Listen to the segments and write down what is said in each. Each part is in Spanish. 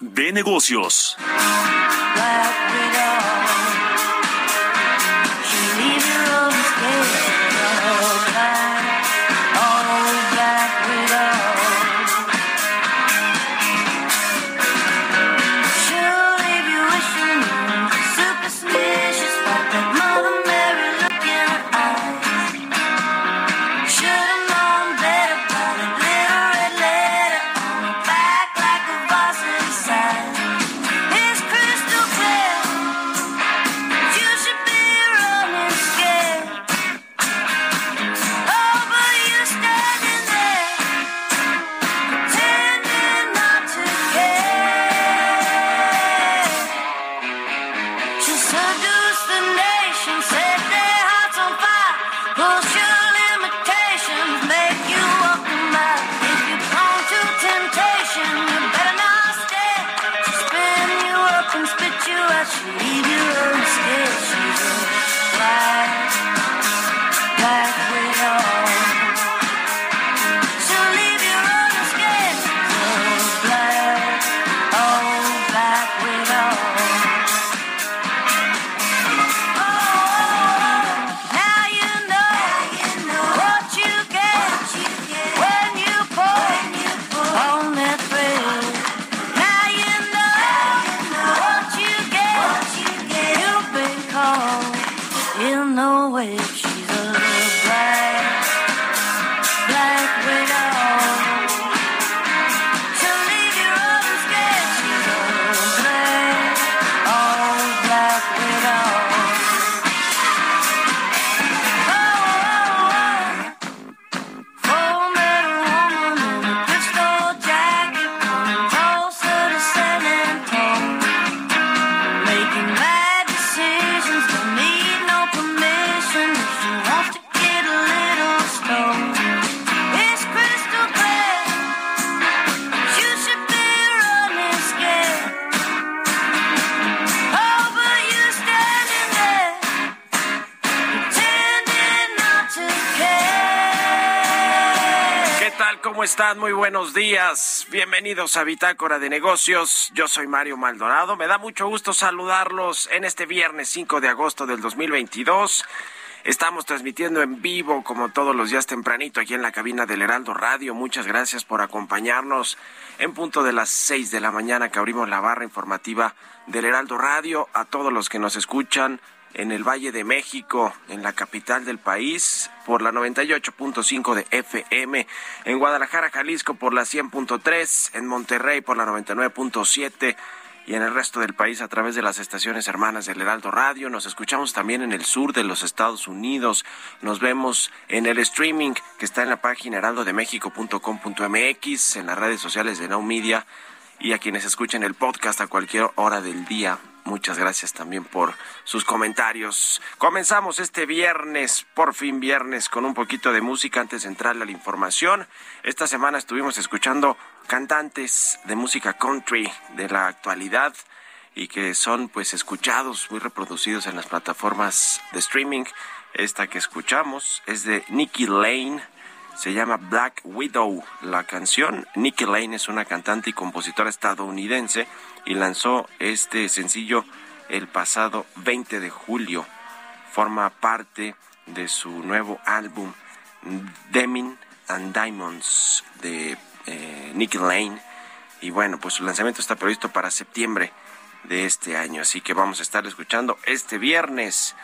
de negocios. Están? Muy buenos días. Bienvenidos a Bitácora de Negocios. Yo soy Mario Maldonado. Me da mucho gusto saludarlos en este viernes 5 de agosto del 2022. Estamos transmitiendo en vivo como todos los días tempranito aquí en la cabina del Heraldo Radio. Muchas gracias por acompañarnos en punto de las 6 de la mañana que abrimos la barra informativa del Heraldo Radio. A todos los que nos escuchan en el Valle de México, en la capital del país, por la 98.5 de FM, en Guadalajara, Jalisco por la 100.3, en Monterrey por la 99.7 y en el resto del país a través de las estaciones hermanas del Heraldo Radio. Nos escuchamos también en el sur de los Estados Unidos. Nos vemos en el streaming que está en la página heraldodemexico.com.mx, en las redes sociales de Now Media y a quienes escuchen el podcast a cualquier hora del día Muchas gracias también por sus comentarios. Comenzamos este viernes, por fin viernes, con un poquito de música antes de entrar a la información. Esta semana estuvimos escuchando cantantes de música country de la actualidad y que son pues escuchados, muy reproducidos en las plataformas de streaming. Esta que escuchamos es de Nicky Lane, se llama Black Widow la canción. Nicky Lane es una cantante y compositora estadounidense y lanzó este sencillo el pasado 20 de julio. Forma parte de su nuevo álbum Demin and Diamonds de eh, Nicky Lane. Y bueno, pues su lanzamiento está previsto para septiembre de este año. Así que vamos a estar escuchando este viernes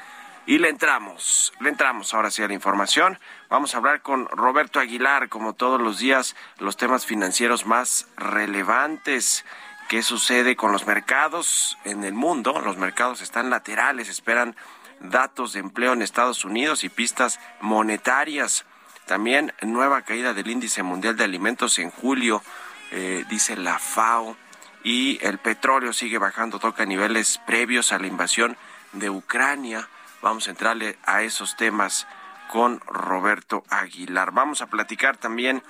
Y le entramos, le entramos ahora sí a la información. Vamos a hablar con Roberto Aguilar, como todos los días, los temas financieros más relevantes. ¿Qué sucede con los mercados en el mundo? Los mercados están laterales, esperan datos de empleo en Estados Unidos y pistas monetarias. También nueva caída del índice mundial de alimentos en julio, eh, dice la FAO. Y el petróleo sigue bajando, toca niveles previos a la invasión de Ucrania. Vamos a entrarle a esos temas con Roberto Aguilar. Vamos a platicar también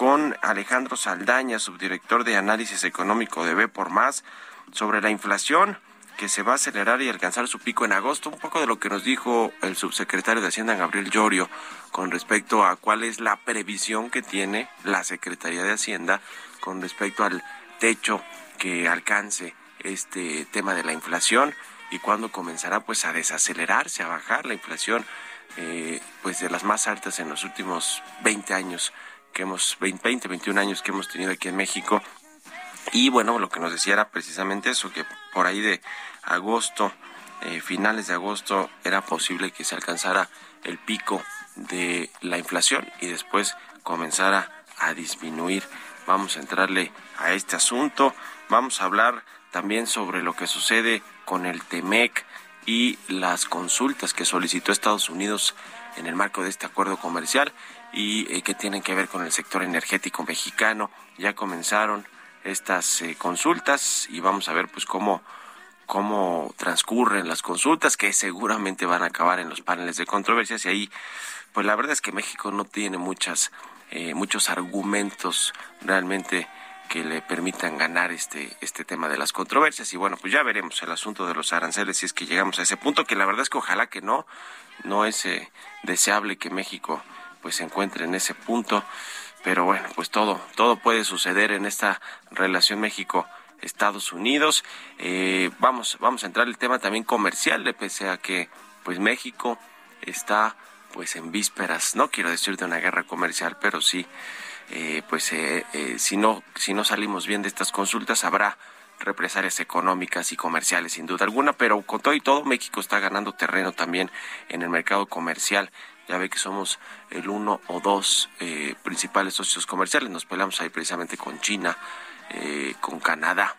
con Alejandro Saldaña, subdirector de análisis económico de B por Más, sobre la inflación que se va a acelerar y alcanzar su pico en agosto. Un poco de lo que nos dijo el subsecretario de Hacienda, Gabriel Llorio, con respecto a cuál es la previsión que tiene la Secretaría de Hacienda con respecto al techo que alcance este tema de la inflación y cuándo comenzará pues a desacelerarse, a bajar la inflación eh, pues de las más altas en los últimos 20 años que hemos 20, 21 años que hemos tenido aquí en México. Y bueno lo que nos decía era precisamente eso que por ahí de agosto eh, finales de agosto era posible que se alcanzara el pico de la inflación y después comenzara a disminuir. Vamos a entrarle a este asunto. Vamos a hablar también sobre lo que sucede con el TEMEC y las consultas que solicitó Estados Unidos en el marco de este acuerdo comercial y eh, que tienen que ver con el sector energético mexicano. Ya comenzaron estas eh, consultas y vamos a ver pues cómo cómo transcurren las consultas que seguramente van a acabar en los paneles de controversias y ahí pues la verdad es que México no tiene muchas eh, muchos argumentos realmente que le permitan ganar este, este tema de las controversias. Y bueno, pues ya veremos el asunto de los aranceles si es que llegamos a ese punto, que la verdad es que ojalá que no, no es eh, deseable que México pues se encuentre en ese punto, pero bueno, pues todo, todo puede suceder en esta relación México. Estados Unidos. Eh, vamos, vamos a entrar el tema también comercial, de pese a que pues México está pues en vísperas, no quiero decir de una guerra comercial, pero sí eh, pues eh, eh, si no si no salimos bien de estas consultas habrá represalias económicas y comerciales sin duda alguna, pero con todo y todo México está ganando terreno también en el mercado comercial. Ya ve que somos el uno o dos principales socios comerciales. Nos peleamos ahí precisamente con China, con Canadá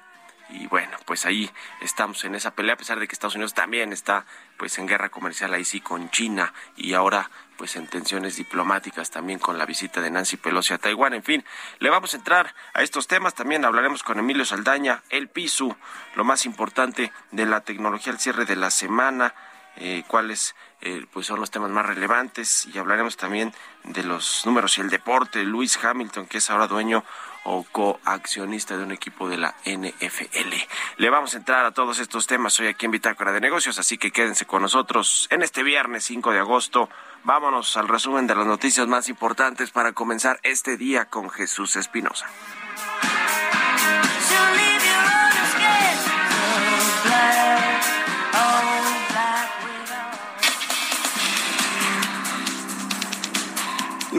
y bueno, pues ahí estamos en esa pelea, a pesar de que Estados Unidos también está pues en guerra comercial ahí sí con China y ahora pues en tensiones diplomáticas también con la visita de Nancy Pelosi a Taiwán. En fin, le vamos a entrar a estos temas. También hablaremos con Emilio Saldaña, el piso, lo más importante de la tecnología al cierre de la semana, eh, cuáles eh, pues son los temas más relevantes y hablaremos también de los números y el deporte. Luis Hamilton, que es ahora dueño o coaccionista de un equipo de la NFL. Le vamos a entrar a todos estos temas hoy aquí en Bitácora de Negocios, así que quédense con nosotros en este viernes 5 de agosto. Vámonos al resumen de las noticias más importantes para comenzar este día con Jesús Espinosa.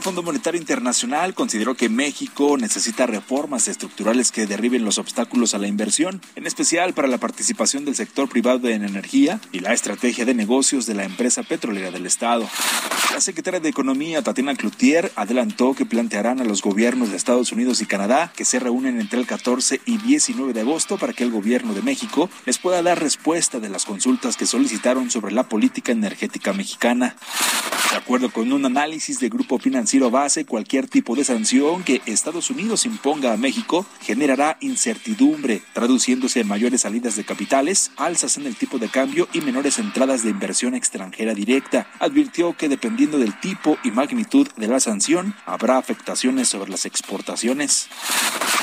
El Fondo Monetario Internacional consideró que México necesita reformas estructurales que derriben los obstáculos a la inversión, en especial para la participación del sector privado en energía y la estrategia de negocios de la empresa petrolera del Estado. La secretaria de Economía, Tatiana Cloutier, adelantó que plantearán a los gobiernos de Estados Unidos y Canadá que se reúnen entre el 14 y 19 de agosto para que el gobierno de México les pueda dar respuesta de las consultas que solicitaron sobre la política energética mexicana. De acuerdo con un análisis de Grupo Financiero Base, cualquier tipo de sanción que Estados Unidos imponga a México generará incertidumbre, traduciéndose en mayores salidas de capitales, alzas en el tipo de cambio y menores entradas de inversión extranjera directa. Advirtió que dependiendo del tipo y magnitud de la sanción, habrá afectaciones sobre las exportaciones.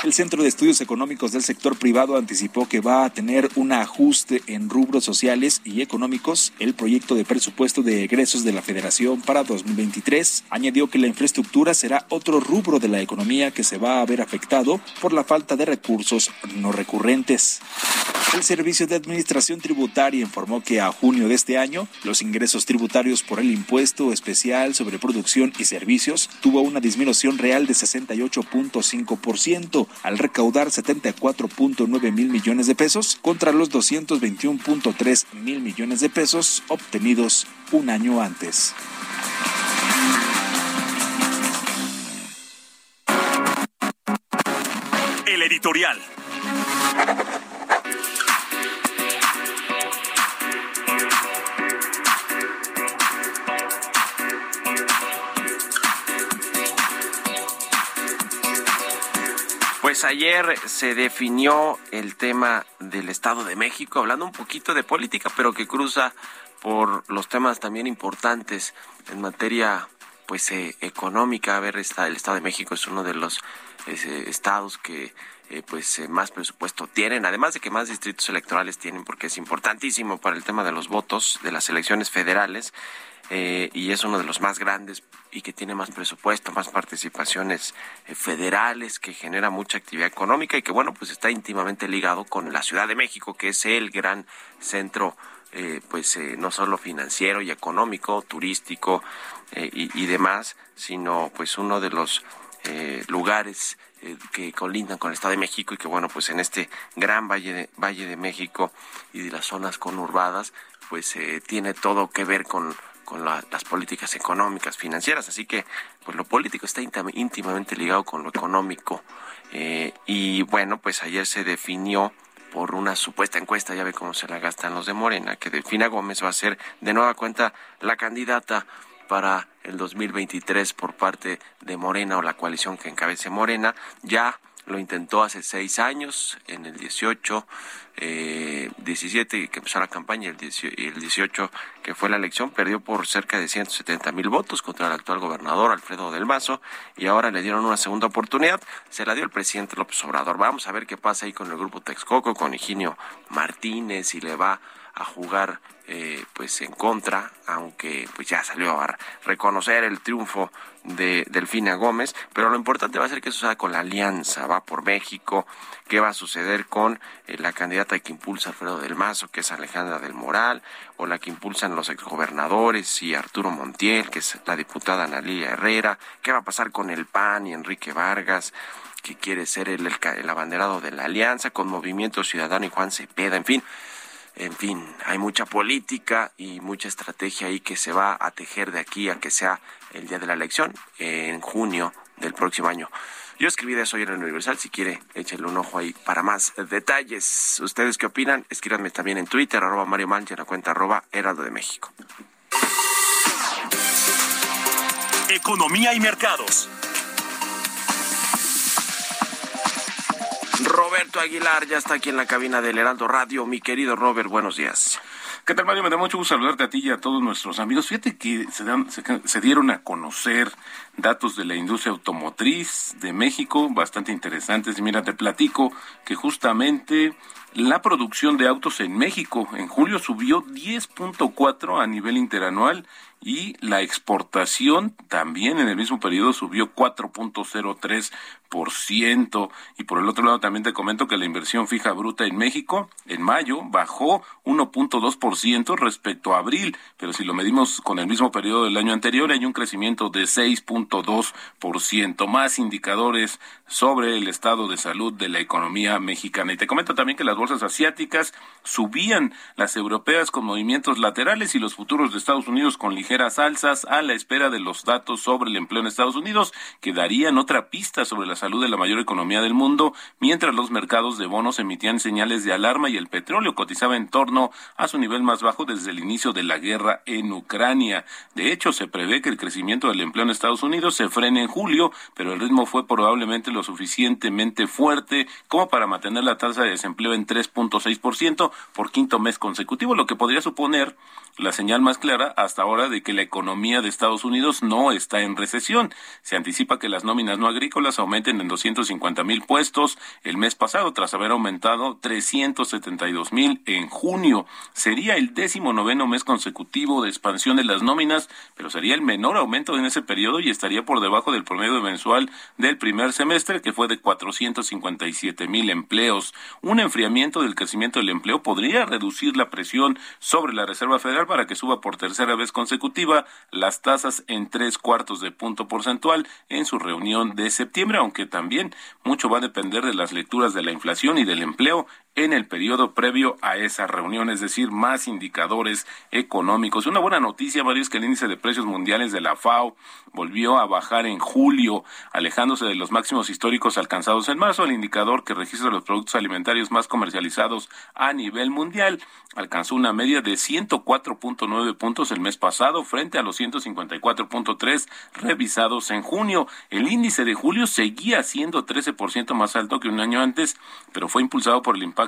El Centro de Estudios Económicos del Sector Privado anticipó que va a tener un ajuste en rubros sociales y económicos el proyecto de presupuesto de egresos de la Federación para 2023. Añadió que la infraestructura será otro rubro de la economía que se va a ver afectado por la falta de recursos no recurrentes. El Servicio de Administración Tributaria informó que a junio de este año los ingresos tributarios por el impuesto especial sobre producción y servicios tuvo una disminución real de 68.5% al recaudar 74.9 mil millones de pesos contra los 221.3 mil millones de pesos obtenidos un año antes. Pues ayer se definió el tema del Estado de México, hablando un poquito de política, pero que cruza por los temas también importantes en materia pues eh, económica. A ver, está, el Estado de México es uno de los eh, estados que eh, pues más presupuesto tienen, además de que más distritos electorales tienen, porque es importantísimo para el tema de los votos de las elecciones federales. y es uno de los más grandes y que tiene más presupuesto, más participaciones eh, federales, que genera mucha actividad económica y que, bueno, pues está íntimamente ligado con la Ciudad de México, que es el gran centro, eh, pues eh, no solo financiero y económico, turístico y, y, demás, sino pues uno de los lugares que colindan con el Estado de México y que, bueno, pues en este gran valle de, valle de México y de las zonas conurbadas, pues tiene todo que ver con con las políticas económicas, financieras. Así que, pues lo político está íntimamente ligado con lo económico. Eh, y bueno, pues ayer se definió por una supuesta encuesta, ya ve cómo se la gastan los de Morena, que Delfina Gómez va a ser de nueva cuenta la candidata para el 2023 por parte de Morena o la coalición que encabece Morena. Ya lo intentó hace seis años, en el 18, eh, 17 que empezó la campaña y el 18 que fue la elección, perdió por cerca de 170 mil votos contra el actual gobernador Alfredo del Mazo y ahora le dieron una segunda oportunidad, se la dio el presidente López Obrador. Vamos a ver qué pasa ahí con el grupo Texcoco, con Higinio Martínez y le va a jugar eh, pues en contra, aunque pues ya salió a reconocer el triunfo de Delfina Gómez, pero lo importante va a ser que suceda con la alianza, va por México, qué va a suceder con eh, la candidata que impulsa Alfredo del Mazo, que es Alejandra del Moral, o la que impulsan los exgobernadores y Arturo Montiel, que es la diputada Analia Herrera, qué va a pasar con el PAN y Enrique Vargas, que quiere ser el, el abanderado de la alianza, con Movimiento Ciudadano y Juan Cepeda, en fin en fin, hay mucha política y mucha estrategia ahí que se va a tejer de aquí a que sea el día de la elección, en junio del próximo año. Yo escribí de eso hoy en el Universal, si quiere, échenle un ojo ahí para más detalles. ¿Ustedes qué opinan? Escríbanme también en Twitter, arroba Mario Mancha, en la cuenta arroba Heraldo de México. Economía y mercados. Roberto Aguilar ya está aquí en la cabina del Heraldo Radio. Mi querido Robert, buenos días. ¿Qué tal, Mario? Me da mucho gusto saludarte a ti y a todos nuestros amigos. Fíjate que se, se, dieron a conocer datos de la industria automotriz de México bastante interesantes. Y mira, te platico que justamente la producción de autos en México en julio subió 10.4 a nivel interanual y la exportación también en el mismo periodo subió 4.03 ciento. Y por el otro lado también te comento que la inversión fija bruta en México en mayo bajó 1.2% respecto a abril, pero si lo medimos con el mismo periodo del año anterior hay un crecimiento de 6.2%. Más indicadores sobre el estado de salud de la economía mexicana. Y te comento también que las bolsas asiáticas subían, las europeas con movimientos laterales y los futuros de Estados Unidos con ligeras a la espera de los datos sobre el empleo en Estados Unidos que darían otra pista sobre la salud de la mayor economía del mundo, mientras los mercados de bonos emitían señales de alarma y el petróleo cotizaba en torno a su nivel más bajo desde el inicio de la guerra en Ucrania. De hecho, se prevé que el crecimiento del empleo en Estados Unidos se frene en julio, pero el ritmo fue probablemente lo suficientemente fuerte como para mantener la tasa de desempleo en 3.6% por quinto mes consecutivo, lo que podría suponer la señal más clara hasta ahora de que la economía de Estados Unidos no está en recesión. Se anticipa que las nóminas no agrícolas aumenten en 250 mil puestos el mes pasado, tras haber aumentado 372 mil en junio. Sería el décimo noveno mes consecutivo de expansión de las nóminas, pero sería el menor aumento en ese periodo y estaría por debajo del promedio mensual del primer semestre, que fue de 457 mil empleos. Un enfriamiento del crecimiento del empleo podría reducir la presión sobre la Reserva Federal para que suba por tercera vez consecutiva las tasas en tres cuartos de punto porcentual en su reunión de septiembre, aunque también mucho va a depender de las lecturas de la inflación y del empleo en el periodo previo a esa reunión, es decir, más indicadores económicos. Una buena noticia, Mario, es que el índice de precios mundiales de la FAO volvió a bajar en julio, alejándose de los máximos históricos alcanzados en marzo. El indicador que registra los productos alimentarios más comercializados a nivel mundial alcanzó una media de 104.9 puntos el mes pasado frente a los 154.3 revisados en junio. El índice de julio seguía siendo 13% más alto que un año antes, pero fue impulsado por el impacto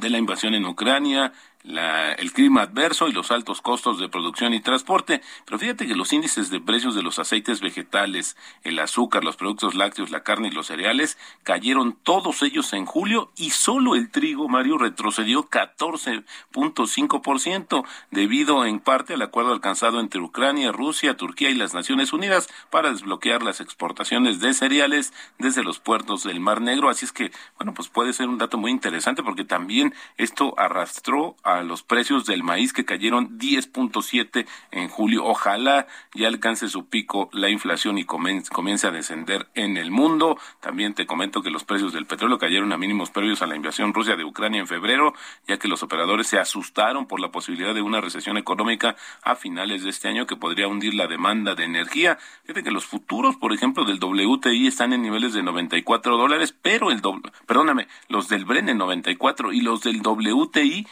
de la invasión en Ucrania, la, el clima adverso y los altos costos de producción y transporte. Pero fíjate que los índices de precios de los aceites vegetales, el azúcar, los productos lácteos, la carne y los cereales cayeron todos ellos en julio y solo el trigo, Mario, retrocedió 14.5% debido en parte al acuerdo alcanzado entre Ucrania, Rusia, Turquía y las Naciones Unidas para desbloquear las exportaciones de cereales desde los puertos del Mar Negro. Así es que, bueno, pues puede ser un dato muy interesante porque también esto arrastró a los precios del maíz que cayeron 10.7 en julio. Ojalá ya alcance su pico la inflación y comience a descender en el mundo. También te comento que los precios del petróleo cayeron a mínimos previos a la invasión rusa de Ucrania en febrero, ya que los operadores se asustaron por la posibilidad de una recesión económica a finales de este año que podría hundir la demanda de energía. Fíjate que los futuros, por ejemplo, del WTI están en niveles de 94 dólares, pero el doble, perdóname, los del Bren en 94 y los del WTI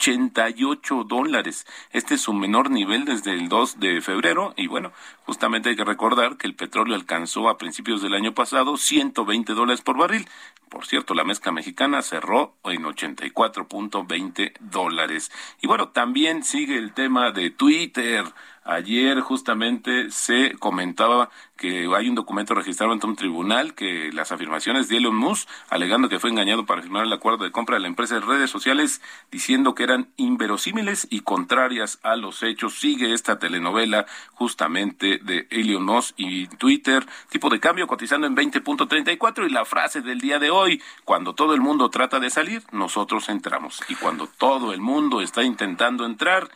88 dólares. Este es su menor nivel desde el 2 de febrero y bueno, justamente hay que recordar que el petróleo alcanzó a principios del año pasado 120 dólares por barril. Por cierto, la mezcla mexicana cerró en 84.20 dólares. Y bueno, también sigue el tema de Twitter. Ayer justamente se comentaba que hay un documento registrado ante un tribunal que las afirmaciones de Elon Musk, alegando que fue engañado para firmar el acuerdo de compra de la empresa de redes sociales, diciendo que eran inverosímiles y contrarias a los hechos. Sigue esta telenovela justamente de Elon Musk y Twitter, tipo de cambio cotizando en 20.34 y la frase del día de hoy, cuando todo el mundo trata de salir, nosotros entramos. Y cuando todo el mundo está intentando entrar,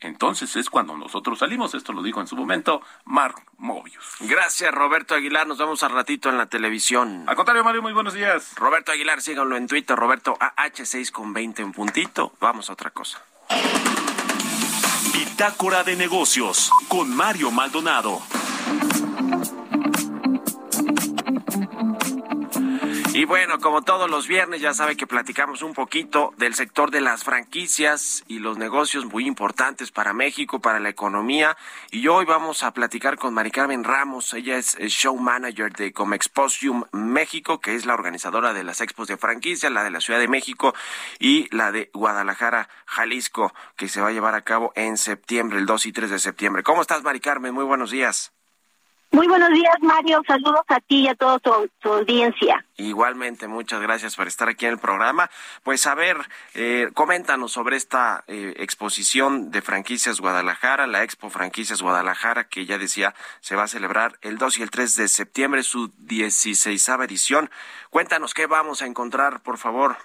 entonces es cuando nosotros salimos. Esto lo dijo en su momento Mark Mobius. Gracias, Roberto Aguilar. Nos vemos al ratito en la televisión. Al contrario, Mario, muy buenos días. Roberto Aguilar, síganlo en Twitter, Roberto AH6 con 20 en puntito. Vamos a otra cosa. Bitácora de negocios con Mario Maldonado. Y bueno, como todos los viernes, ya sabe que platicamos un poquito del sector de las franquicias y los negocios muy importantes para México, para la economía. Y hoy vamos a platicar con Mari Carmen Ramos. Ella es show manager de Comexposium México, que es la organizadora de las expos de franquicia, la de la Ciudad de México y la de Guadalajara, Jalisco, que se va a llevar a cabo en septiembre, el 2 y 3 de septiembre. ¿Cómo estás, Mari Carmen? Muy buenos días. Muy buenos días, Mario. Saludos a ti y a toda tu, audiencia. Igualmente, muchas gracias por estar aquí en el programa. Pues a ver, eh, coméntanos sobre esta eh, exposición de franquicias Guadalajara, la Expo Franquicias Guadalajara, que ya decía se va a celebrar el 2 y el 3 de septiembre, su 16 edición. Cuéntanos qué vamos a encontrar, por favor.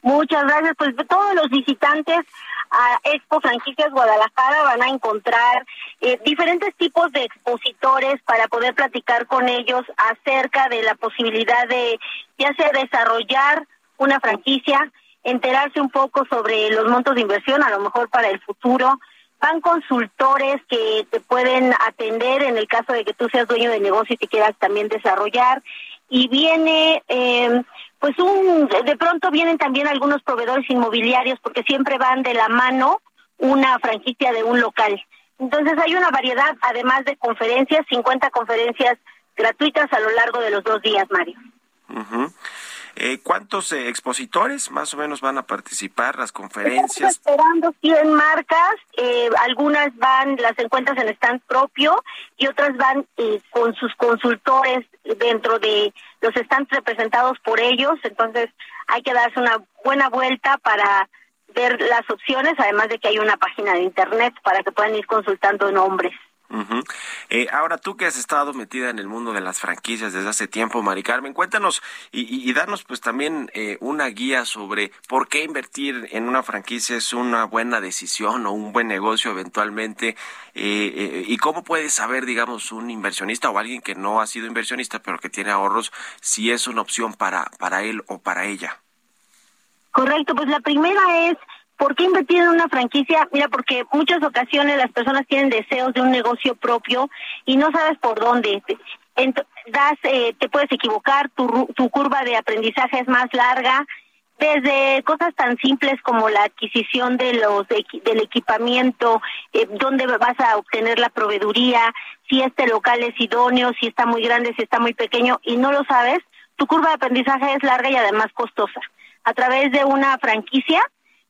Muchas gracias. Pues todos los visitantes a Expo Franquicias Guadalajara van a encontrar eh, diferentes tipos de expositores para poder platicar con ellos acerca de la posibilidad de ya sea desarrollar una franquicia, enterarse un poco sobre los montos de inversión, a lo mejor para el futuro. Van consultores que te pueden atender en el caso de que tú seas dueño de negocio y te quieras también desarrollar. Y viene eh, pues un de pronto vienen también algunos proveedores inmobiliarios porque siempre van de la mano una franquicia de un local. Entonces hay una variedad, además de conferencias, 50 conferencias gratuitas a lo largo de los dos días, Mario. Eh, ¿Cuántos eh, expositores más o menos van a participar? Las conferencias. Estamos esperando 100 marcas, eh, algunas van, las encuentras en stand propio y otras van con sus consultores dentro de los stands representados por ellos, entonces hay que darse una buena vuelta para ver las opciones, además de que hay una página de internet para que puedan ir consultando nombres. Eh, ahora tú que has estado metida en el mundo de las franquicias desde hace tiempo, Mari Carmen, cuéntanos y, y, danos pues también eh, una guía sobre por qué invertir en una franquicia es una buena decisión o un buen negocio eventualmente eh, y cómo puede saber, digamos, un inversionista o alguien que no ha sido inversionista pero que tiene ahorros si es una opción para, para él o para ella. Correcto, pues la primera es ¿Por qué invertir en una franquicia? Mira, porque muchas ocasiones las personas tienen deseos de un negocio propio y no sabes por dónde. eh, te puedes equivocar, tu, tu curva de aprendizaje es más larga, desde cosas tan simples como la adquisición de los del equipamiento, eh, dónde vas a obtener la proveeduría, si este local es idóneo, si está muy grande, si está muy pequeño y no lo sabes, tu curva de aprendizaje es larga y además costosa. A través de una franquicia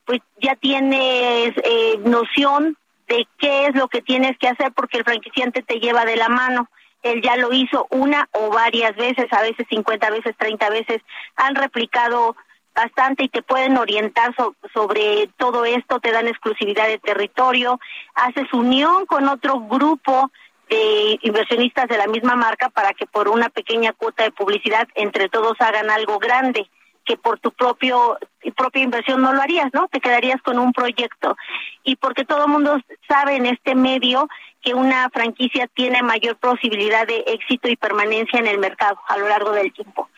pues ya tienes eh, noción de qué es lo que tienes que hacer porque el franquiciante te lleva de la mano. Él ya lo hizo una o varias veces, a veces 50 veces, 30 veces. Han replicado bastante y te pueden orientar sobre todo esto, te dan exclusividad de territorio, haces unión con otro grupo de inversionistas de la misma marca para que por una pequeña cuota de publicidad entre todos hagan algo grande que por tu propio propia inversión no lo harías, ¿no? Te quedarías con un proyecto. Y porque todo el mundo sabe en este medio que una franquicia tiene mayor posibilidad de éxito y permanencia en el mercado a lo largo del tiempo.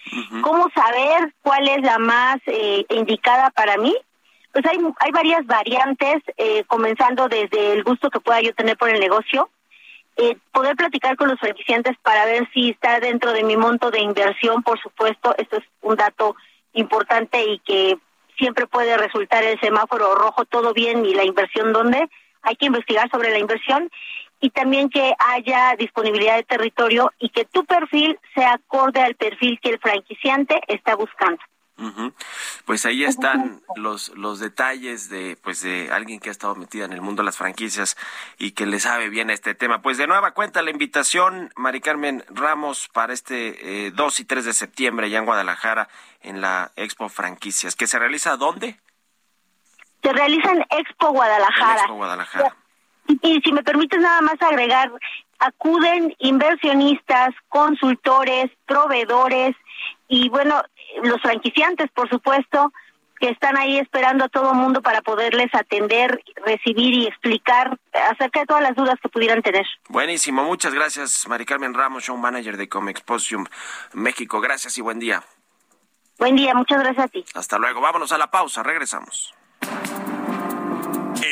¿Cómo saber cuál es la más eh, indicada para mí? Pues hay, hay varias variantes, eh, comenzando desde el gusto que pueda yo tener por el negocio, eh, poder platicar con los franquiciantes para ver si está dentro de mi monto de inversión, por supuesto, esto es un dato importante y que siempre puede resultar el semáforo rojo todo bien y la inversión dónde. Hay que investigar sobre la inversión y también que haya disponibilidad de territorio y que tu perfil sea acorde al perfil que el franquiciante está buscando. Pues ahí están los los detalles de pues de alguien que ha estado metida en el mundo de las franquicias y que le sabe bien este tema. Pues de nueva cuenta la invitación, Mari Carmen Ramos, para este eh, 2 y 3 de septiembre allá en Guadalajara en la Expo Franquicias, que se realiza ¿dónde? Se realiza en Expo Guadalajara. Expo Guadalajara. y si me permites nada más agregar, acuden inversionistas, consultores, proveedores y bueno, los franquiciantes, por supuesto, que están ahí esperando a todo mundo para poderles atender, recibir y explicar acerca de todas las dudas que pudieran tener. Buenísimo, muchas gracias, Mari Carmen Ramos, show manager de Comexposium México. Gracias y buen día. Buen día, muchas gracias a ti. Hasta luego, vámonos a la pausa, regresamos.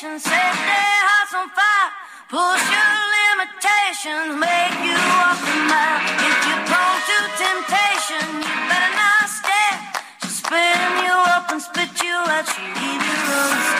Push your limitations, make you walk a mile. If you're prone to temptation, you better not stay. She'll spin you up and spit you out. She leave you on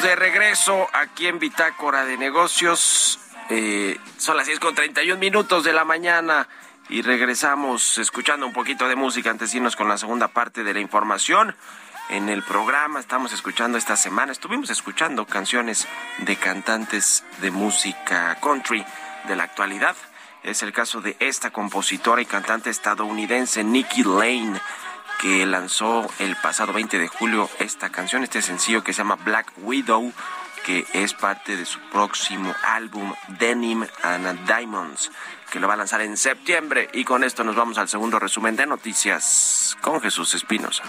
De regreso aquí en Bitácora de Negocios. Eh, son las 6 con 31 minutos de la mañana y regresamos escuchando un poquito de música antes de irnos con la segunda parte de la información. En el programa estamos escuchando esta semana, estuvimos escuchando canciones de cantantes de música country de la actualidad. Es el caso de esta compositora y cantante estadounidense Nikki Lane, que lanzó el pasado 20 de julio esta canción, este sencillo que se llama Black Widow, que es parte de su próximo álbum Denim and Diamonds, que lo va a lanzar en septiembre. Y con esto nos vamos al segundo resumen de noticias con Jesús Espinosa.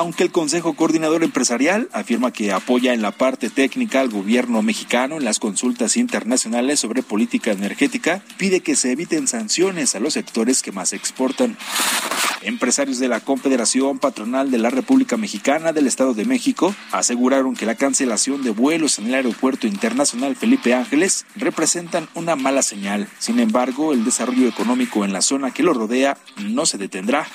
Aunque el Consejo Coordinador Empresarial afirma que apoya en la parte técnica al gobierno mexicano en las consultas internacionales sobre política energética, pide que se eviten sanciones a los sectores que más exportan. Empresarios de la Confederación Patronal de la República Mexicana del Estado de México aseguraron que la cancelación de vuelos en el Aeropuerto Internacional Felipe Ángeles representan una mala señal. Sin embargo, el desarrollo económico en la zona que lo rodea no se detendrá.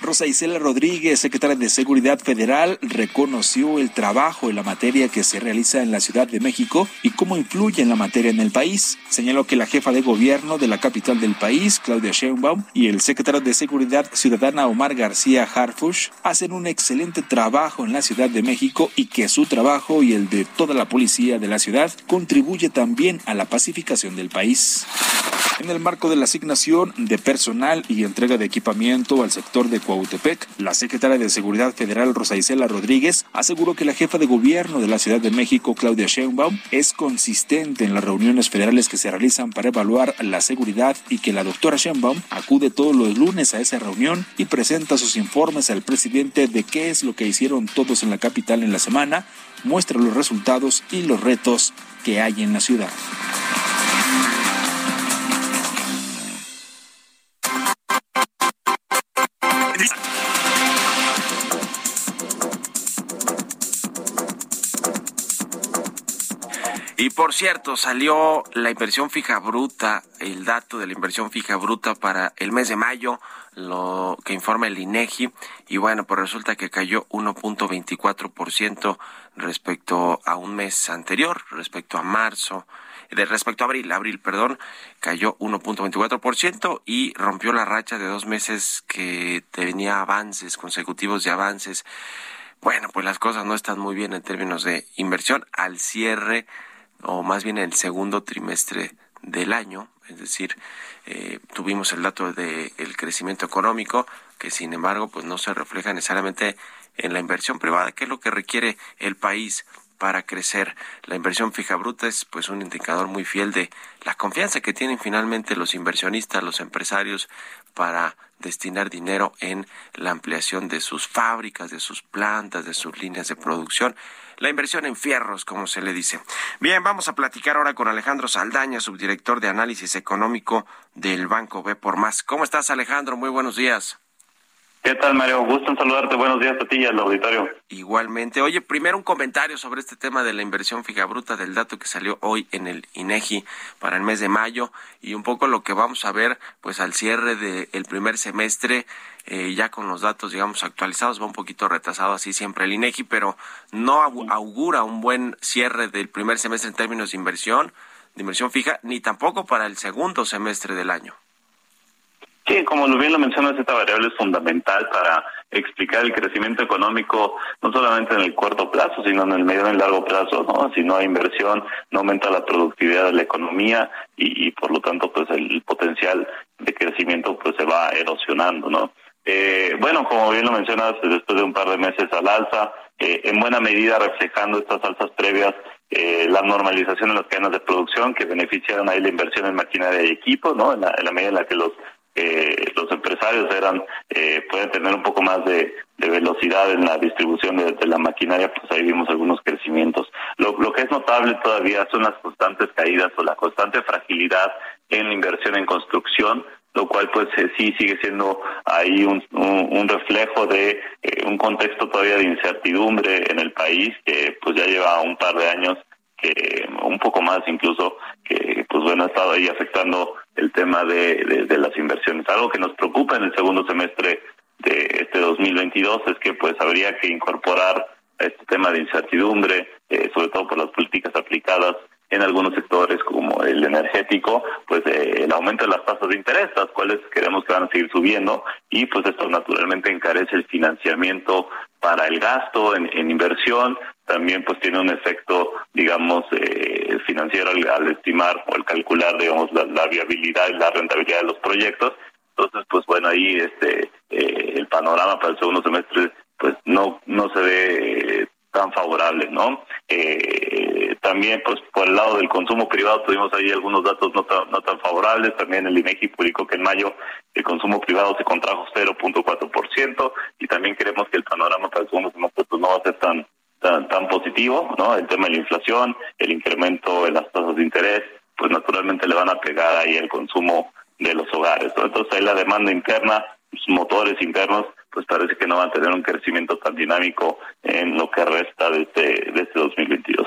Rosa Isela Rodríguez, secretaria de Seguridad Federal, reconoció el trabajo en la materia que se realiza en la Ciudad de México y cómo influye en la materia en el país. Señaló que la jefa de gobierno de la capital del país, Claudia Sheinbaum, y el secretario de Seguridad Ciudadana Omar García Harfush hacen un excelente trabajo en la Ciudad de México y que su trabajo y el de toda la policía de la ciudad contribuye también a la pacificación del país. En el marco de la asignación de personal y entrega de equipamiento al sector de La secretaria de Seguridad Federal Rosa Isela Rodríguez aseguró que la jefa de gobierno de la Ciudad de México, Claudia Sheinbaum, es consistente en las reuniones federales que se realizan para evaluar la seguridad y que la doctora Sheinbaum acude todos los lunes a esa reunión y presenta sus informes al presidente de qué es lo que hicieron todos en la capital en la semana, muestra los resultados y los retos que hay en la ciudad. Y por cierto, salió la inversión fija bruta, el dato de la inversión fija bruta para el mes de mayo, lo que informa el INEGI, y bueno, pues resulta que cayó 1.24% respecto a un mes anterior, respecto a marzo, de respecto a abril, abril, perdón, cayó 1.24% y rompió la racha de dos meses que tenía avances consecutivos de avances. Bueno, pues las cosas no están muy bien en términos de inversión al cierre o más bien el segundo trimestre del año, es decir, eh, tuvimos el dato del el crecimiento económico, que sin embargo pues no se refleja necesariamente en la inversión privada, que es lo que requiere el país para crecer. La inversión fija bruta es pues un indicador muy fiel de la confianza que tienen finalmente los inversionistas, los empresarios para destinar dinero en la ampliación de sus fábricas, de sus plantas, de sus líneas de producción la inversión en fierros, como se le dice. Bien, vamos a platicar ahora con Alejandro Saldaña, subdirector de análisis económico del Banco B por Más. ¿Cómo estás, Alejandro? Muy buenos días. ¿Qué tal, Mario? Gusto en saludarte. Buenos días a ti y al auditorio. Igualmente. Oye, primero un comentario sobre este tema de la inversión fija bruta del dato que salió hoy en el INEGI para el mes de mayo y un poco lo que vamos a ver pues al cierre del primer semestre eh, ya con los datos digamos actualizados va un poquito retrasado así siempre el INEGI, pero no augura un buen cierre del primer semestre en términos de inversión, de inversión fija, ni tampoco para el segundo semestre del año. Sí, como bien lo mencionas, esta variable es fundamental para explicar el crecimiento económico, no solamente en el corto plazo, sino en el medio y largo plazo, ¿no? Si no hay inversión, no aumenta la productividad de la economía y, por lo tanto, pues el potencial de crecimiento pues se va erosionando, ¿no? Eh, bueno, como bien lo mencionas, después de un par de meses al alza, eh, en buena medida reflejando estas alzas previas eh, la normalización de las cadenas de producción que beneficiaron ahí la inversión en maquinaria y equipo, ¿no? En la, medida en la que los eh, los empresarios eran eh, pueden tener un poco más de, velocidad en la distribución de, la maquinaria, pues ahí vimos algunos crecimientos. Lo, que es notable todavía son las constantes caídas o la constante fragilidad en la inversión en construcción, lo cual pues eh, sí sigue siendo ahí un, un, reflejo de eh, un contexto todavía de incertidumbre en el país que pues ya lleva un par de años que un poco más incluso que pues bueno ha estado ahí afectando el tema de, de, las inversiones. Algo que nos preocupa en el segundo semestre de este 2022 es que pues habría que incorporar este tema de incertidumbre eh, sobre todo por las políticas aplicadas en algunos sectores como el energético, pues eh, el aumento de las tasas de interés, las cuales queremos que van a seguir subiendo y pues esto naturalmente encarece el financiamiento para el gasto en, inversión, también pues tiene un efecto, digamos, eh, financiero al, estimar o al calcular, digamos, la, viabilidad y la rentabilidad de los proyectos. Entonces, pues bueno, ahí este eh, el panorama para el segundo semestre pues no no se ve tan favorable, ¿no? Eh, también, pues, por el lado del consumo privado tuvimos ahí algunos datos no tan, no tan favorables. También el INEGI publicó que en mayo el consumo privado se contrajo 0.4% y también creemos que el panorama para el segundo semestre pues, no va a ser tan, tan, tan positivo, ¿no? El tema de la inflación, el incremento en las tasas de interés, pues naturalmente le van a pegar ahí el consumo de los hogares. Entonces ahí la demanda interna, los motores internos pues parece que no va a tener un crecimiento tan dinámico en lo que resta de este, de este 2022.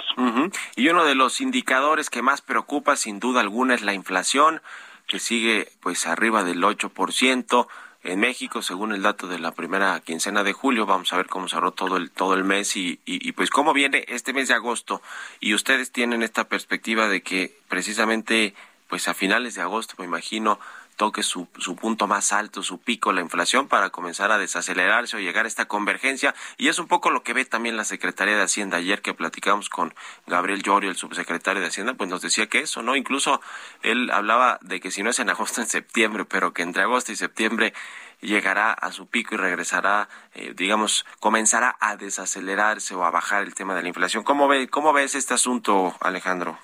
Y uno de los indicadores que más preocupa, sin duda alguna, es la inflación, que sigue pues arriba del 8%. En México, según el dato de la primera quincena de julio, vamos a ver cómo cerró todo el todo el mes y, y, y pues cómo viene este mes de agosto. Y ustedes tienen esta perspectiva de que precisamente pues a finales de agosto, me imagino, toque su, su punto más alto, su pico, la inflación, para comenzar a desacelerarse o llegar a esta convergencia. Y es un poco lo que ve también la Secretaría de Hacienda. Ayer que platicamos con Gabriel Llorio, el subsecretario de Hacienda, pues nos decía que eso, ¿no? Incluso él hablaba de que si no es en agosto, en septiembre, pero que entre agosto y septiembre llegará a su pico y regresará, eh, digamos, comenzará a desacelerarse o a bajar el tema de la inflación. ¿Cómo, ve, cómo ves este asunto, Alejandro?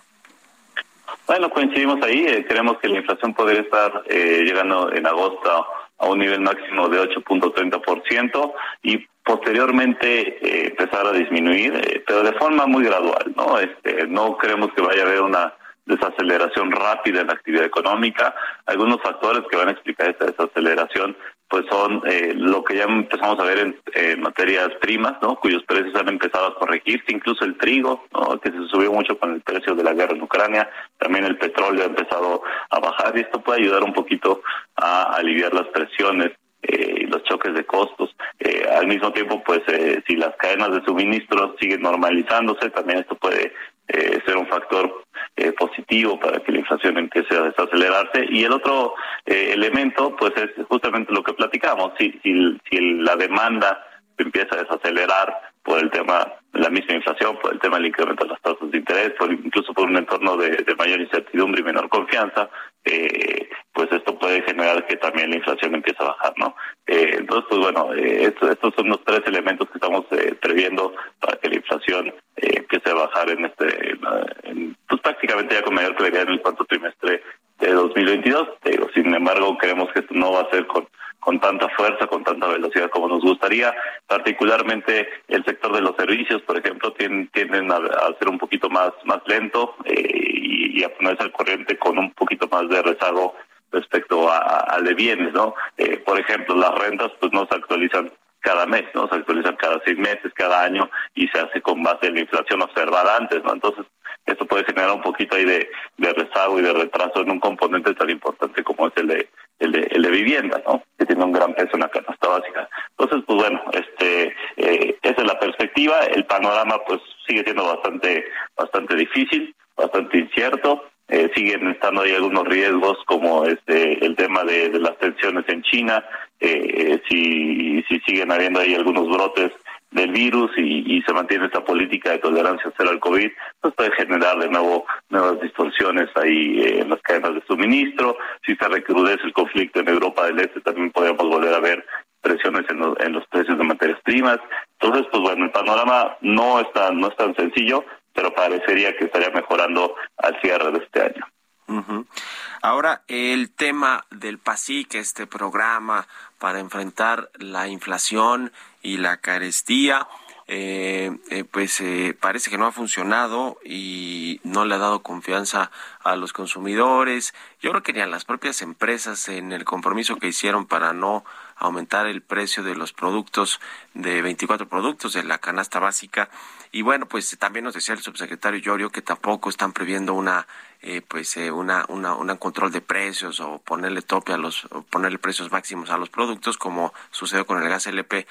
Bueno, coincidimos ahí. Eh, creemos que la inflación podría estar eh, llegando en agosto a un nivel máximo de 8.30% y posteriormente eh, empezar a disminuir, pero de forma muy gradual, ¿no? Este, no creemos que vaya a haber una desaceleración rápida en la actividad económica. Algunos factores que van a explicar esta desaceleración pues son eh, lo que ya empezamos a ver en, materias primas, ¿no? cuyos precios han empezado a corregirse, incluso el trigo, ¿no? que se subió mucho con el precio de la guerra en Ucrania, también el petróleo ha empezado a bajar y esto puede ayudar un poquito a aliviar las presiones eh, los choques de costos. Eh, al mismo tiempo, pues si las cadenas de suministro siguen normalizándose, también esto puede ser un factor eh, positivo para que la inflación empiece a desacelerarse. Y el otro eh, elemento, pues es justamente lo que platicamos. Si, si, si la demanda empieza a desacelerar por el tema de la misma inflación, por el tema del incremento de las tasas de interés, por, incluso por un entorno de, mayor incertidumbre y menor confianza, eh, pues esto puede generar que también la inflación empiece a bajar, ¿no? Eh, entonces, pues bueno, eh, estos, son los tres elementos que estamos previendo para que la inflación empiece a bajar en este, pues prácticamente ya con mayor claridad en el cuarto trimestre de 2022. sin embargo, creemos que esto no va a ser con con tanta fuerza, con tanta velocidad como nos gustaría. Particularmente el sector de los servicios, por ejemplo, tienden, tienden a, ser un poquito más, más lento eh, y, a ponerse al corriente con un poquito más de rezago respecto a, de bienes, ¿no? Eh, por ejemplo, las rentas pues no se actualizan cada mes, ¿no? Se actualizan cada seis meses, cada año y se hace con base en la inflación observada antes, ¿no? Entonces, esto puede generar un poquito ahí de, de rezago y de retraso en un componente tan importante como es el de el de, el de vivienda, ¿no? Que tiene un gran peso en la canasta básica. Entonces, pues bueno, este, eh, esa es la perspectiva. El panorama, pues, sigue siendo bastante, bastante difícil, bastante incierto. Eh, siguen estando ahí algunos riesgos como este el tema de, las tensiones en China, eh, si, si siguen habiendo ahí algunos brotes del virus y, se mantiene esta política de tolerancia cero al COVID, pues puede generar de nuevo nuevas distorsiones ahí eh, en las cadenas de suministro. Si se recrudece el conflicto en Europa del Este, también podríamos volver a ver presiones en, en los precios de materias primas. Entonces, pues bueno, el panorama no está no es tan sencillo, pero parecería que estaría mejorando al cierre de este año. Ahora, el tema del PASIC, este programa para enfrentar la inflación y la carestía, eh, eh, pues eh, parece que no ha funcionado y no le ha dado confianza a los consumidores. Yo creo que ni a las propias empresas en el compromiso que hicieron para no aumentar el precio de los productos de 24 productos de la canasta básica. Y bueno, pues también nos decía el subsecretario Llorio que tampoco están previendo una eh, pues eh, una, una, una, control de precios o ponerle tope a los o ponerle precios máximos a los productos como sucedió con el gas LP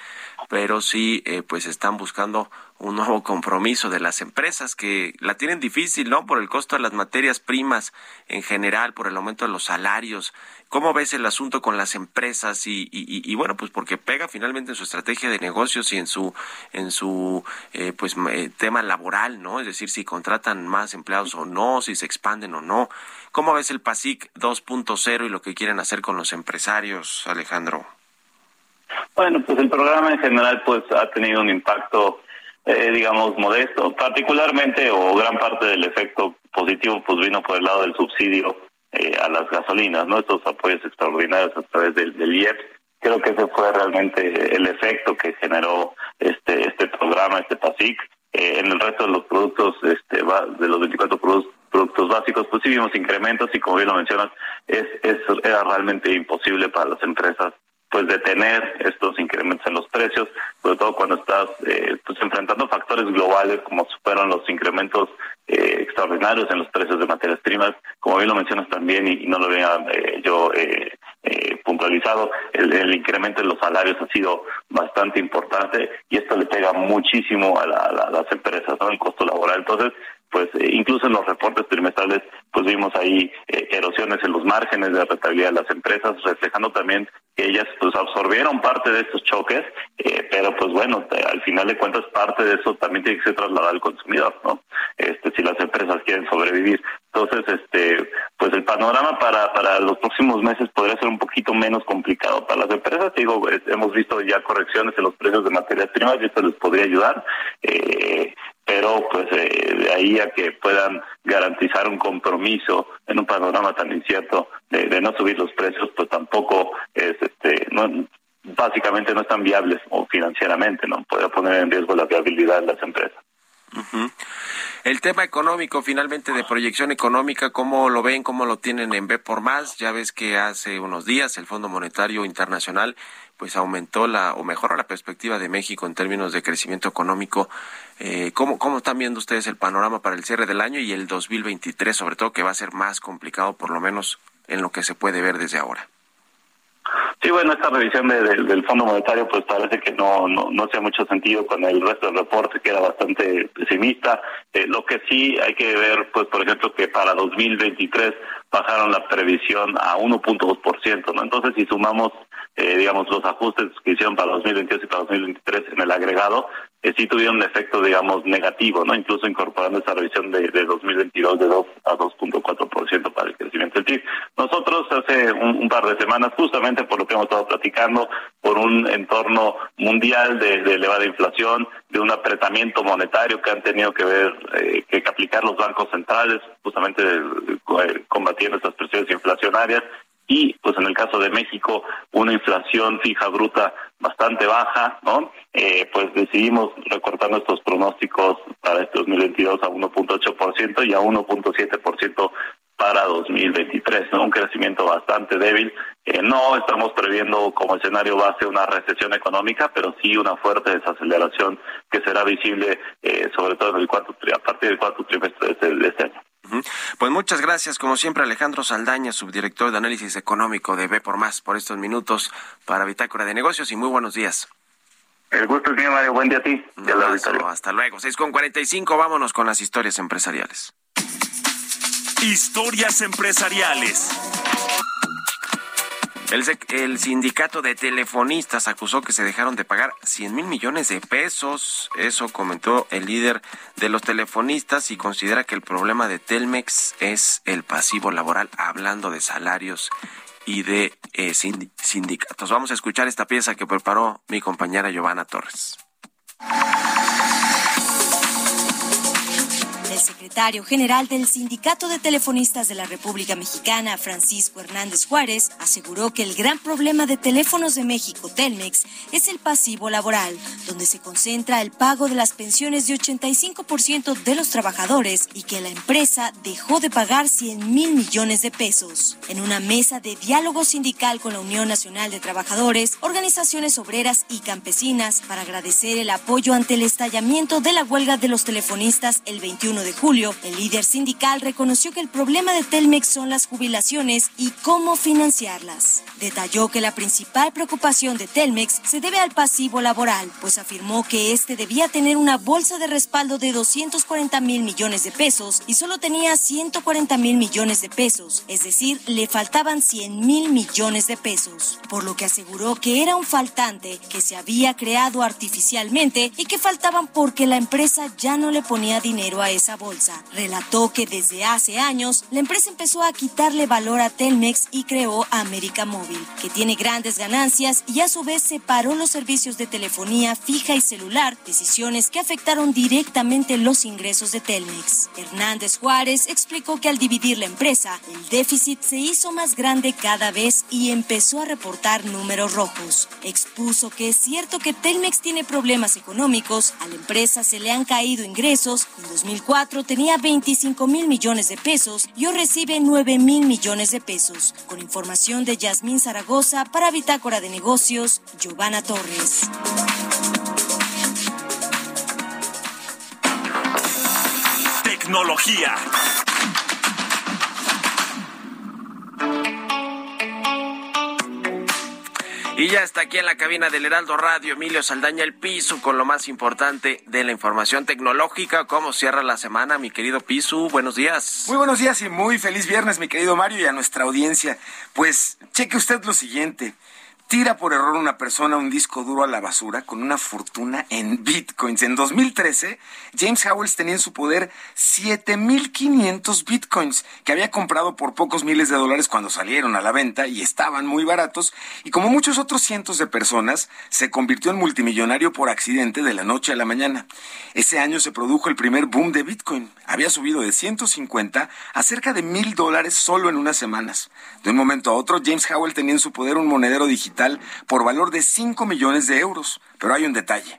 pero sí eh, pues están buscando un nuevo compromiso de las empresas que la tienen difícil no por el costo de las materias primas en general por el aumento de los salarios cómo ves el asunto con las empresas y, y, y bueno pues porque pega finalmente en su estrategia de negocios y en su en su pues tema laboral no es decir si contratan más empleados o no si se expande o no. ¿Cómo ves el PASIC 2.0 y lo que quieren hacer con los empresarios, Alejandro? Bueno, pues el programa en general pues ha tenido un impacto, eh, digamos, modesto. Particularmente o gran parte del efecto positivo pues vino por el lado del subsidio eh, a las gasolinas, ¿no? Estos apoyos extraordinarios a través del, del IEPS. Creo que ese fue realmente el efecto que generó este este programa, este PASIC. Eh, en el resto de los productos, este, de los 24 productos productos básicos, pues sí vimos incrementos y como bien lo mencionas, es, es era realmente imposible para las empresas pues detener estos incrementos en los precios, sobre todo cuando estás eh, pues enfrentando factores globales como fueron los incrementos eh, extraordinarios en los precios de materias primas, como bien lo mencionas también y, no lo había eh, yo eh, eh, puntualizado, el, el, incremento en los salarios ha sido bastante importante y esto le pega muchísimo a, la, a las empresas, ¿no? el costo laboral. Entonces, pues eh, incluso en los reportes trimestrales pues vimos ahí eh, erosiones en los márgenes de rentabilidad de las empresas, reflejando también que ellas pues absorbieron parte de estos choques, eh, pero pues bueno, al final de cuentas parte de eso también tiene que ser trasladado al consumidor, ¿no? Este, si las empresas quieren sobrevivir. Entonces, este, pues el panorama para, para los próximos meses podría ser un poquito menos complicado para las empresas. Digo, hemos visto ya correcciones en los precios de materias primas y esto les podría ayudar. Eh, pero pues eh, de ahí a que puedan garantizar un compromiso en un panorama tan incierto de, no subir los precios, pues tampoco es este no básicamente no están viables o financieramente, no puede poner en riesgo la viabilidad de las empresas. El tema económico, finalmente, de proyección económica, ¿cómo lo ven? ¿Cómo lo tienen en B por más? Ya ves que hace unos días el Fondo Monetario Internacional pues aumentó la o mejoró la perspectiva de México en términos de crecimiento económico. Eh, ¿cómo, ¿Cómo están viendo ustedes el panorama para el cierre del año y el 2023, sobre todo que va a ser más complicado, por lo menos en lo que se puede ver desde ahora? Sí, bueno, esta revisión de, de, del Fondo Monetario pues parece que no, no, no hace mucho sentido con el resto del reporte que era bastante pesimista. Eh, lo que sí hay que ver, pues por ejemplo, que para 2023 bajaron la previsión a 1.2%, ¿no? Entonces, si sumamos eh, digamos, los ajustes que hicieron para 2022 y para 2023 en el agregado, eh, sí tuvieron un efecto, digamos, negativo, ¿no? Incluso incorporando esa revisión de, de 2022 de 2 a 2.4% para el crecimiento del PIB. Nosotros hace un, par de semanas, justamente por lo que hemos estado platicando, por un entorno mundial de, elevada inflación, de un apretamiento monetario que han tenido que ver, eh, que aplicar los bancos centrales, justamente eh, combatiendo estas presiones inflacionarias, y pues en el caso de México una inflación fija bruta bastante baja, ¿no? Eh, pues decidimos recortar nuestros pronósticos para este 2022 a 1.8% y a 1.7% para 2023, ¿no? Un crecimiento bastante débil. Eh, no estamos previendo como escenario base una recesión económica, pero sí una fuerte desaceleración que será visible eh, sobre todo en el cuarto, a partir del cuarto trimestre de este, este año. Pues muchas gracias, como siempre, Alejandro Saldaña, subdirector de análisis económico de B por Más, por estos minutos para Bitácora de Negocios y muy buenos días. El gusto es mío, Mario. Buen día a ti. Abrazo, hasta luego. 6 con 45, vámonos con las historias empresariales. Historias empresariales. El, sindicato de telefonistas acusó que se dejaron de pagar 100 mil millones de pesos. Eso comentó el líder de los telefonistas y considera que el problema de Telmex es el pasivo laboral, hablando de salarios y de eh, sindicatos. Vamos a escuchar esta pieza que preparó mi compañera Giovanna Torres. El secretario general del Sindicato de Telefonistas de la República Mexicana, Francisco Hernández Juárez, aseguró que el gran problema de Teléfonos de México, Telmex, es el pasivo laboral, donde se concentra el pago de las pensiones de 85% de los trabajadores y que la empresa dejó de pagar 100 mil millones de pesos. En una mesa de diálogo sindical con la Unión Nacional de Trabajadores, organizaciones obreras y campesinas para agradecer el apoyo ante el estallamiento de la huelga de los telefonistas el 21 de de julio, el líder sindical reconoció que el problema de Telmex son las jubilaciones y cómo financiarlas. Detalló que la principal preocupación de Telmex se debe al pasivo laboral, pues afirmó que este debía tener una bolsa de respaldo de 240 mil millones de pesos y solo tenía 140 mil millones de pesos, es decir, le faltaban 100 mil millones de pesos, por lo que aseguró que era un faltante que se había creado artificialmente y que faltaban porque la empresa ya no le ponía dinero a esa bolsa. Relató que desde hace años la empresa empezó a quitarle valor a Telmex y creó América Móvil, que tiene grandes ganancias y a su vez separó los servicios de telefonía fija y celular, decisiones que afectaron directamente los ingresos de Telmex. Hernández Juárez explicó que al dividir la empresa, el déficit se hizo más grande cada vez y empezó a reportar números rojos. Expuso que es cierto que Telmex tiene problemas económicos, a la empresa se le han caído ingresos, en 2004 tenía 25 mil millones de pesos y hoy recibe 9 mil millones de pesos. Con información de Yasmín Zaragoza para Bitácora de Negocios, Giovanna Torres. Tecnología. Y ya está aquí en la cabina del Heraldo Radio Emilio Saldaña el Piso con lo más importante de la información tecnológica. ¿Cómo cierra la semana, mi querido Piso? Buenos días. Muy buenos días y muy feliz viernes, mi querido Mario, y a nuestra audiencia. Pues cheque usted lo siguiente tira por error una persona un disco duro a la basura con una fortuna en bitcoins. En 2013, James Howells tenía en su poder 7.500 bitcoins que había comprado por pocos miles de dólares cuando salieron a la venta y estaban muy baratos. Y como muchos otros cientos de personas, se convirtió en multimillonario por accidente de la noche a la mañana. Ese año se produjo el primer boom de bitcoin. Había subido de 150 a cerca de mil dólares solo en unas semanas. De un momento a otro, James Howell tenía en su poder un monedero digital por valor de 5 millones de euros. Pero hay un detalle.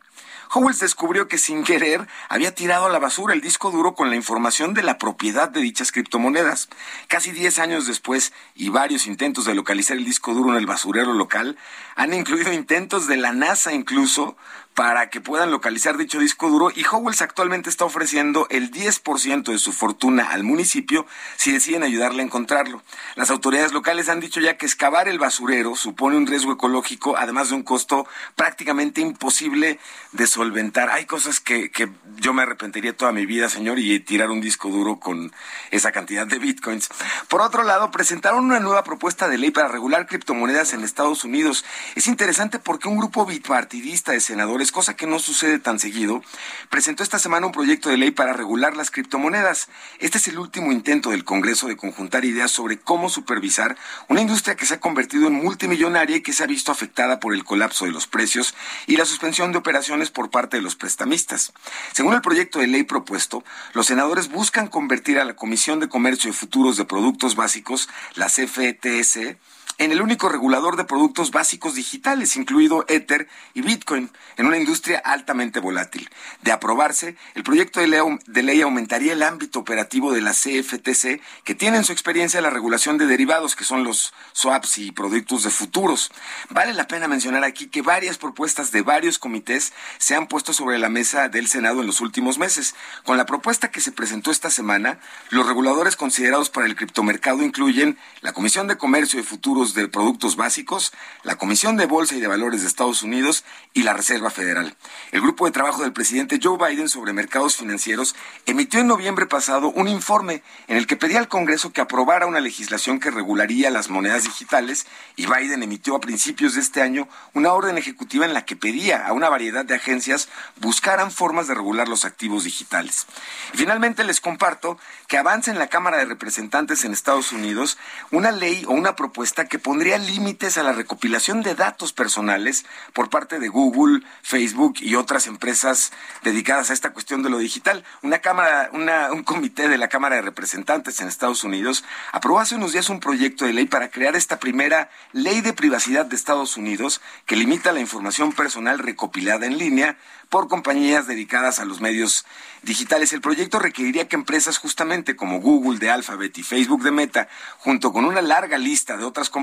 Howells descubrió que sin querer había tirado a la basura el disco duro con la información de la propiedad de dichas criptomonedas. Casi 10 años después y varios intentos de localizar el disco duro en el basurero local han incluido intentos de la NASA incluso para que puedan localizar dicho disco duro y Howells actualmente está ofreciendo el 10% de su fortuna al municipio si deciden ayudarle a encontrarlo. Las autoridades locales han dicho ya que excavar el basurero supone un riesgo ecológico, además de un costo prácticamente imposible de solventar. Hay cosas que, que yo me arrepentiría toda mi vida, señor, y tirar un disco duro con esa cantidad de bitcoins. Por otro lado, presentaron una nueva propuesta de ley para regular criptomonedas en Estados Unidos. Es interesante porque un grupo bipartidista de senadores cosa que no sucede tan seguido, presentó esta semana un proyecto de ley para regular las criptomonedas. Este es el último intento del Congreso de conjuntar ideas sobre cómo supervisar una industria que se ha convertido en multimillonaria y que se ha visto afectada por el colapso de los precios y la suspensión de operaciones por parte de los prestamistas. Según el proyecto de ley propuesto, los senadores buscan convertir a la Comisión de Comercio y Futuros de Productos Básicos, la CFETS, en el único regulador de productos básicos digitales, incluido Ether y Bitcoin, en una industria altamente volátil. De aprobarse, el proyecto de ley, aumentaría el ámbito operativo de la CFTC, que tiene en su experiencia la regulación de derivados, que son los swaps y productos de futuros. Vale la pena mencionar aquí que varias propuestas de varios comités se han puesto sobre la mesa del Senado en los últimos meses. Con la propuesta que se presentó esta semana, los reguladores considerados para el criptomercado incluyen la Comisión de Comercio de Futuros de Productos Básicos, la Comisión de Bolsa y de Valores de Estados Unidos y la Reserva Federal. El grupo de trabajo del presidente Joe Biden sobre mercados financieros emitió en noviembre pasado un informe en el que pedía al Congreso que aprobara una legislación que regularía las monedas digitales y Biden emitió a principios de este año una orden ejecutiva en la que pedía a una variedad de agencias buscaran formas de regular los activos digitales. Y finalmente les comparto que avanza en la Cámara de Representantes en Estados Unidos una ley o una propuesta que pondría límites a la recopilación de datos personales por parte de Google, Facebook y otras empresas dedicadas a esta cuestión de lo digital. Una cámara, un comité de la Cámara de Representantes en Estados Unidos aprobó hace unos días un proyecto de ley para crear esta primera ley de privacidad de Estados Unidos que limita la información personal recopilada en línea por compañías dedicadas a los medios digitales. El proyecto requeriría que empresas justamente como Google de Alphabet y Facebook de Meta, junto con una larga lista de otras compañías,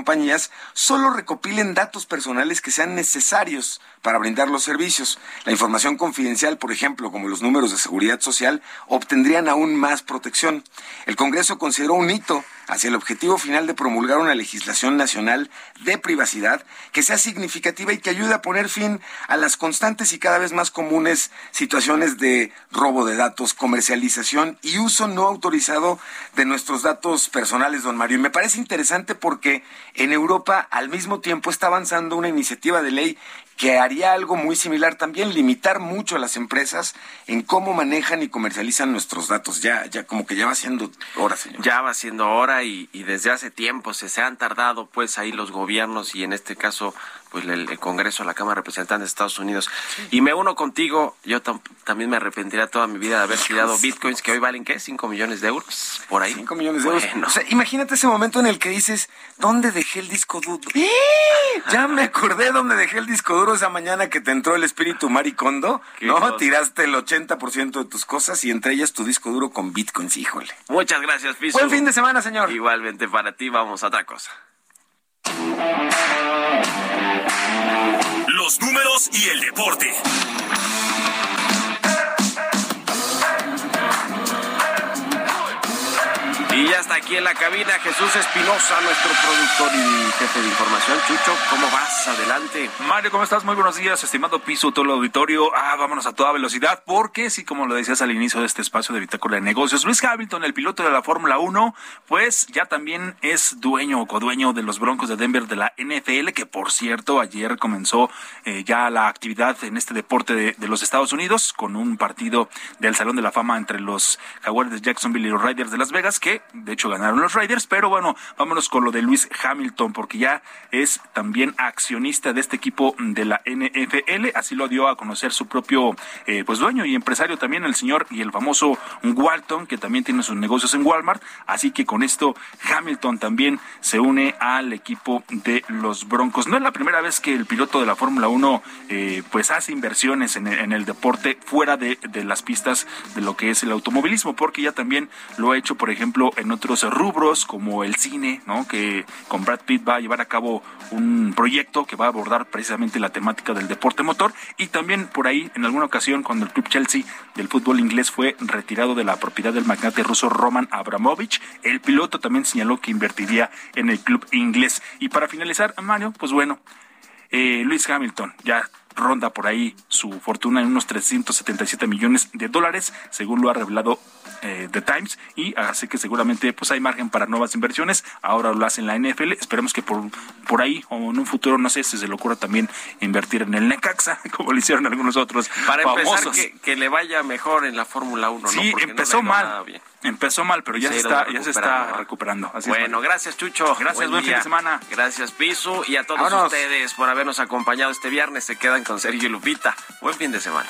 solo recopilen datos personales que sean necesarios para brindar los servicios. La información confidencial, por ejemplo, como los números de seguridad social, obtendrían aún más protección. El Congreso consideró un hito hacia el objetivo final de promulgar una legislación nacional de privacidad que sea significativa y que ayude a poner fin a las constantes y cada vez más comunes situaciones de robo de datos, comercialización y uso no autorizado de nuestros datos personales, don Mario. Y me parece interesante porque en Europa al mismo tiempo está avanzando una iniciativa de ley que haría algo muy similar también, limitar mucho a las empresas en cómo manejan y comercializan nuestros datos. Ya, ya como que ya va siendo hora, señor. Ya va siendo hora y, y desde hace tiempo se, se han tardado pues ahí los gobiernos y en este caso pues el, Congreso, la Cámara de Representantes de Estados Unidos. Y me uno contigo, yo también me arrepentiría toda mi vida de haber tirado bitcoins que hoy valen, ¿qué? ¿5 millones de euros? Por ahí. 5 millones de euros. O sea, imagínate ese momento en el que dices, ¿dónde dejé el disco duro? ¡Eh! Ya me acordé dónde dejé el disco duro esa mañana que te entró el espíritu maricondo. ¿No? Tiraste el 80% de tus cosas y entre ellas tu disco duro con bitcoins, híjole. Muchas gracias, Piso. Buen fin de semana, señor. Igualmente para ti, vamos a otra cosa. Los números y el deporte. Y ya está aquí en la cabina Jesús Espinosa, nuestro productor y jefe de información. Chucho, ¿cómo vas? Adelante. Mario, ¿cómo estás? Muy buenos días, estimado piso, todo el auditorio. Ah, vámonos a toda velocidad, porque sí, como lo decías al inicio de este espacio de Bitácora de Negocios, Luis Hamilton, el piloto de la Fórmula 1, pues ya también es dueño o codueño de los Broncos de Denver de la NFL, que por cierto, ayer comenzó eh, ya la actividad en este deporte de, de, los Estados Unidos con un partido del Salón de la Fama entre los Jaguars de Jacksonville y los Raiders de Las Vegas, que de hecho ganaron los Raiders, pero bueno, vámonos con lo de Luis Hamilton, porque ya es también accionista de este equipo de la NFL, así lo dio a conocer su propio eh, pues dueño y empresario también, el señor y el famoso Walton, que también tiene sus negocios en Walmart, así que con esto Hamilton también se une al equipo de los Broncos. No es la primera vez que el piloto de la Fórmula 1 eh, pues hace inversiones en el, en el deporte fuera de, de las pistas de lo que es el automovilismo, porque ya también lo ha hecho, por ejemplo, en otros rubros como el cine, ¿no? Que con Brad Pitt va a llevar a cabo un proyecto que va a abordar precisamente la temática del deporte motor y también por ahí en alguna ocasión cuando el club Chelsea del fútbol inglés fue retirado de la propiedad del magnate ruso Roman Abramovich, el piloto también señaló que invertiría en el club inglés. Y para finalizar, Mario, pues bueno, eh, Luis Hamilton ya ronda por ahí su fortuna en unos 377 millones de dólares, según lo ha revelado eh, The Times, y así que seguramente pues hay margen para nuevas inversiones. Ahora lo hace en la NFL. Esperemos que por, por ahí o en un futuro, no sé si se le ocurra también invertir en el Necaxa, como lo hicieron algunos otros. Para famosos. empezar, que, que, le vaya mejor en la Fórmula 1. Sí, ¿no? empezó no mal. Empezó mal, pero ya se, está, ya se está recuperando. Así bueno, es, gracias Chucho. Gracias, buen, buen fin de semana. Gracias Pisu y a todos Vámonos. ustedes por habernos acompañado este viernes. Se quedan con Sergio y Lupita. Buen fin de semana.